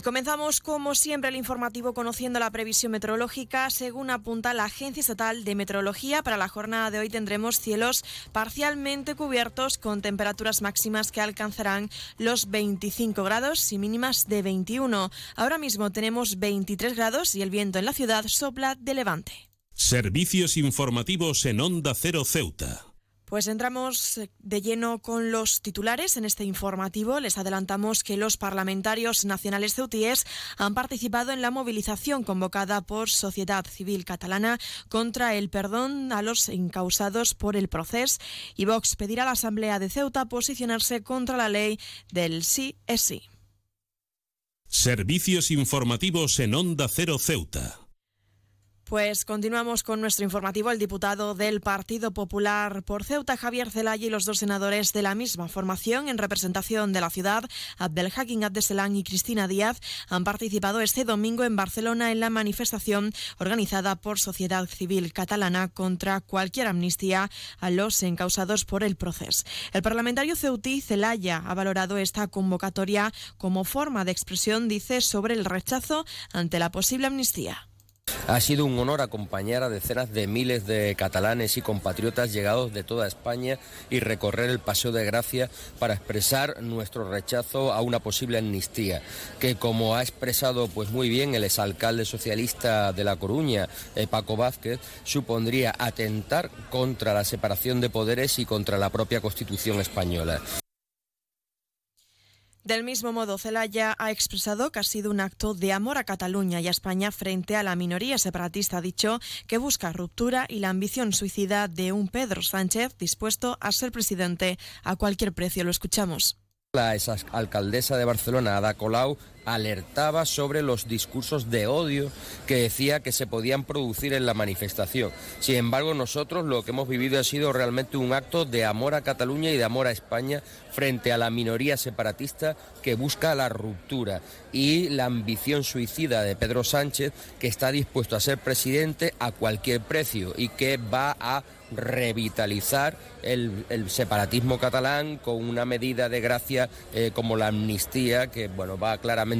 Y comenzamos, como siempre, el informativo conociendo la previsión meteorológica. Según apunta la Agencia Estatal de Meteorología, para la jornada de hoy tendremos cielos parcialmente cubiertos con temperaturas máximas que alcanzarán los 25 grados y mínimas de 21. Ahora mismo tenemos 23 grados y el viento en la ciudad sopla de levante. Servicios informativos en Onda Cero Ceuta. Pues entramos de lleno con los titulares en este informativo. Les adelantamos que los parlamentarios nacionales ceutíes han participado en la movilización convocada por Sociedad Civil Catalana contra el perdón a los encausados por el proceso y Vox pedirá a la Asamblea de Ceuta posicionarse contra la ley del sí es sí. Servicios informativos en Onda Cero Ceuta. Pues continuamos con nuestro informativo. El diputado del Partido Popular por Ceuta, Javier Zelaya, y los dos senadores de la misma formación en representación de la ciudad, Abdelhakim Abdeselán y Cristina Díaz, han participado este domingo en Barcelona en la manifestación organizada por Sociedad Civil Catalana contra cualquier amnistía a los encausados por el proceso. El parlamentario ceutí Zelaya ha valorado esta convocatoria como forma de expresión, dice, sobre el rechazo ante la posible amnistía. Ha sido un honor acompañar a decenas de miles de catalanes y compatriotas llegados de toda España y recorrer el Paseo de Gracia para expresar nuestro rechazo a una posible amnistía, que como ha expresado pues muy bien el exalcalde socialista de La Coruña, eh, Paco Vázquez, supondría atentar contra la separación de poderes y contra la propia Constitución española. Del mismo modo, Celaya ha expresado que ha sido un acto de amor a Cataluña y a España frente a la minoría separatista, ha dicho que busca ruptura y la ambición suicida de un Pedro Sánchez dispuesto a ser presidente a cualquier precio. Lo escuchamos. La alcaldesa de Barcelona, Ada Colau, alertaba sobre los discursos de odio que decía que se podían producir en la manifestación. Sin embargo, nosotros lo que hemos vivido ha sido realmente un acto de amor a Cataluña y de amor a España frente a la minoría separatista que busca la ruptura y la ambición suicida de Pedro Sánchez que está dispuesto a ser presidente a cualquier precio y que va a revitalizar el, separatismo catalán con una medida de gracia eh, como la amnistía que bueno va claramente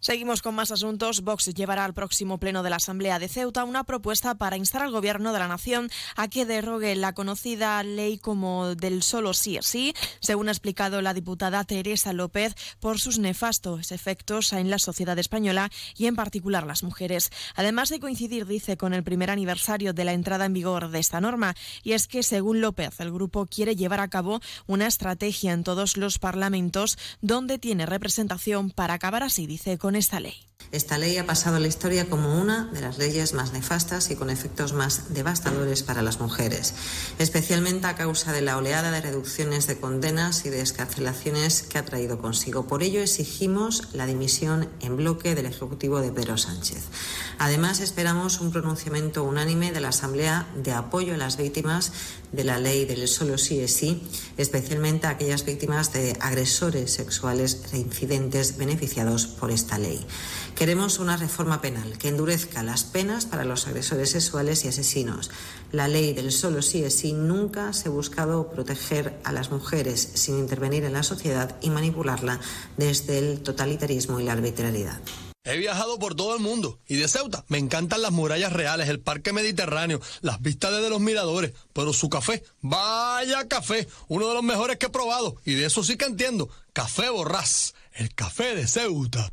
Seguimos con más asuntos. Vox llevará al próximo pleno de la Asamblea de Ceuta una propuesta para instar al Gobierno de la Nación a que derrogue la conocida ley como del solo sí es sí, según ha explicado la diputada Teresa López, por sus nefastos efectos en la sociedad española y en particular las mujeres. Además de coincidir, dice, con el primer aniversario de la entrada en vigor de esta norma, y es que, según López, el grupo quiere llevar a cabo una estrategia en todos los parlamentos donde tiene representación para acabar así, dice, con esta ley. Esta ley ha pasado a la historia como una de las leyes más nefastas y con efectos más devastadores para las mujeres, especialmente a causa de la oleada de reducciones de condenas y de escarcelaciones que ha traído consigo. Por ello exigimos la dimisión en bloque del Ejecutivo de Pedro Sánchez. Además, esperamos un pronunciamiento unánime de la Asamblea de apoyo a las víctimas de la ley del solo sí es sí, especialmente a aquellas víctimas de agresores sexuales reincidentes beneficiados por esta ley. Queremos una reforma penal que endurezca las penas para los agresores sexuales y asesinos. La ley del solo sí es sí nunca se ha buscado proteger a las mujeres sin intervenir en la sociedad y manipularla desde el totalitarismo y la arbitrariedad. He viajado por todo el mundo y de Ceuta me encantan las murallas reales, el parque mediterráneo, las vistas desde los miradores, pero su café, vaya café, uno de los mejores que he probado y de eso sí que entiendo, café borrás, el café de Ceuta.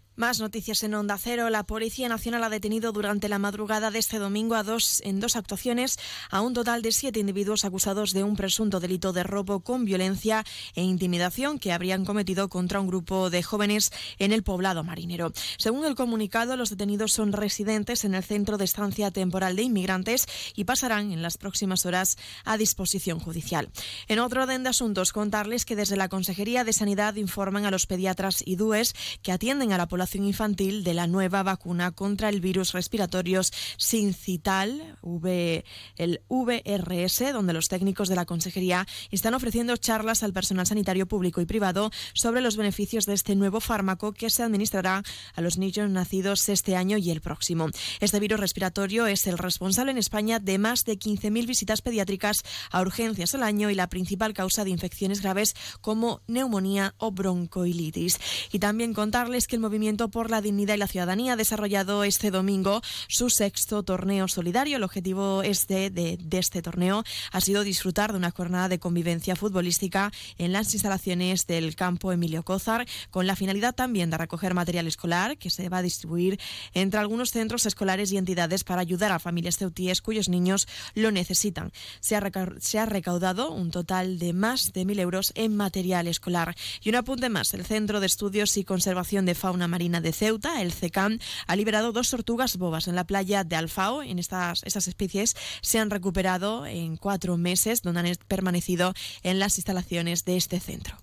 Más noticias en Onda Cero. La Policía Nacional ha detenido durante la madrugada de este domingo a dos, en dos actuaciones a un total de siete individuos acusados de un presunto delito de robo con violencia e intimidación que habrían cometido contra un grupo de jóvenes en el poblado marinero. Según el comunicado, los detenidos son residentes en el Centro de Estancia Temporal de Inmigrantes y pasarán en las próximas horas a disposición judicial. En otro orden de asuntos, contarles que desde la Consejería de Sanidad informan a los pediatras y DUES que atienden a la población infantil de la nueva vacuna contra el virus respiratorios sincital, v, el VRS, donde los técnicos de la Consejería están ofreciendo charlas al personal sanitario público y privado sobre los beneficios de este nuevo fármaco que se administrará a los niños nacidos este año y el próximo. Este virus respiratorio es el responsable en España de más de 15.000 visitas pediátricas a urgencias al año y la principal causa de infecciones graves como neumonía o broncoilitis. Y también contarles que el movimiento por la Dignidad y la Ciudadanía ha desarrollado este domingo su sexto torneo solidario. El objetivo este de, de este torneo ha sido disfrutar de una jornada de convivencia futbolística en las instalaciones del campo Emilio Cózar, con la finalidad también de recoger material escolar que se va a distribuir entre algunos centros escolares y entidades para ayudar a familias ceutíes cuyos niños lo necesitan. Se ha, se ha recaudado un total de más de mil euros en material escolar. Y un apunte más, el Centro de Estudios y Conservación de Fauna Marina de Ceuta, el CECAM, ha liberado dos tortugas bobas en la playa de Alfao. En estas, estas especies se han recuperado en cuatro meses, donde han permanecido en las instalaciones de este centro.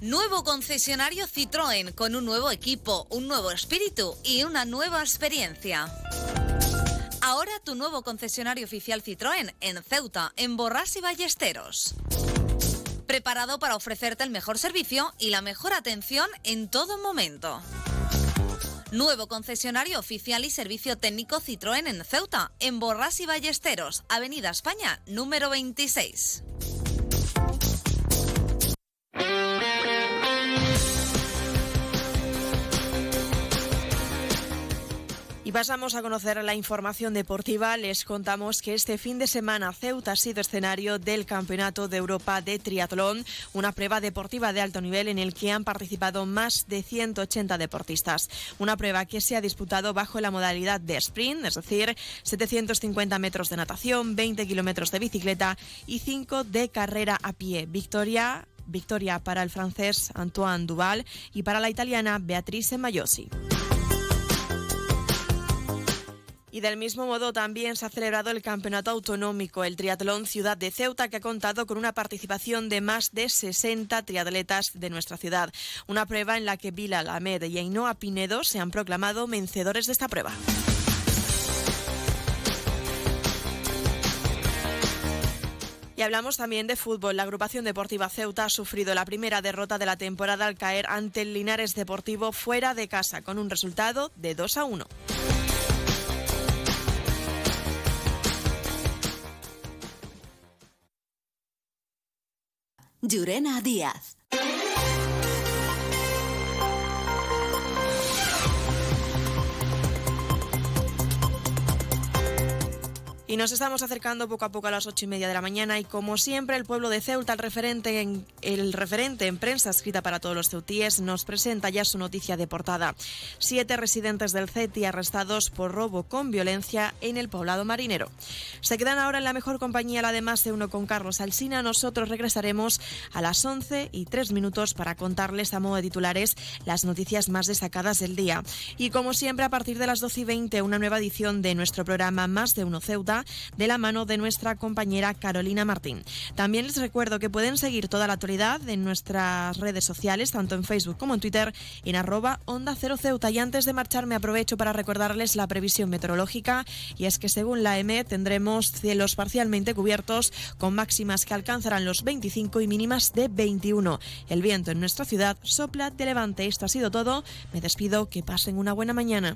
Nuevo concesionario Citroën con un nuevo equipo, un nuevo espíritu y una nueva experiencia. Ahora tu nuevo concesionario oficial Citroën en Ceuta, en Borras y Ballesteros preparado para ofrecerte el mejor servicio y la mejor atención en todo momento. Nuevo concesionario oficial y servicio técnico Citroën en Ceuta, en Borras y Ballesteros, Avenida España, número 26. Pasamos a conocer la información deportiva. Les contamos que este fin de semana Ceuta ha sido escenario del Campeonato de Europa de Triatlón, una prueba deportiva de alto nivel en el que han participado más de 180 deportistas. Una prueba que se ha disputado bajo la modalidad de sprint, es decir, 750 metros de natación, 20 kilómetros de bicicleta y 5 de carrera a pie. Victoria victoria para el francés Antoine Duval y para la italiana Beatrice Mayosi. Y del mismo modo también se ha celebrado el Campeonato Autonómico, el Triatlón Ciudad de Ceuta, que ha contado con una participación de más de 60 triatletas de nuestra ciudad. Una prueba en la que Vila Lamed y Ainhoa Pinedo se han proclamado vencedores de esta prueba. Y hablamos también de fútbol. La agrupación deportiva Ceuta ha sufrido la primera derrota de la temporada al caer ante el Linares Deportivo fuera de casa, con un resultado de 2 a 1. Llurena Díaz. Y nos estamos acercando poco a poco a las ocho y media de la mañana y como siempre el pueblo de Ceuta, el referente en, el referente en prensa escrita para todos los ceutíes, nos presenta ya su noticia de portada. Siete residentes del CETI arrestados por robo con violencia en el poblado marinero. Se quedan ahora en la mejor compañía, la de más de uno con Carlos Alsina. Nosotros regresaremos a las once y tres minutos para contarles a modo de titulares las noticias más destacadas del día. Y como siempre, a partir de las doce y veinte, una nueva edición de nuestro programa Más de uno Ceuta de la mano de nuestra compañera Carolina Martín. También les recuerdo que pueden seguir toda la actualidad en nuestras redes sociales, tanto en Facebook como en Twitter, en arroba Onda Cero Ceuta. Y antes de marcharme aprovecho para recordarles la previsión meteorológica y es que según la EME tendremos cielos parcialmente cubiertos con máximas que alcanzarán los 25 y mínimas de 21. El viento en nuestra ciudad sopla de levante. Esto ha sido todo. Me despido. Que pasen una buena mañana.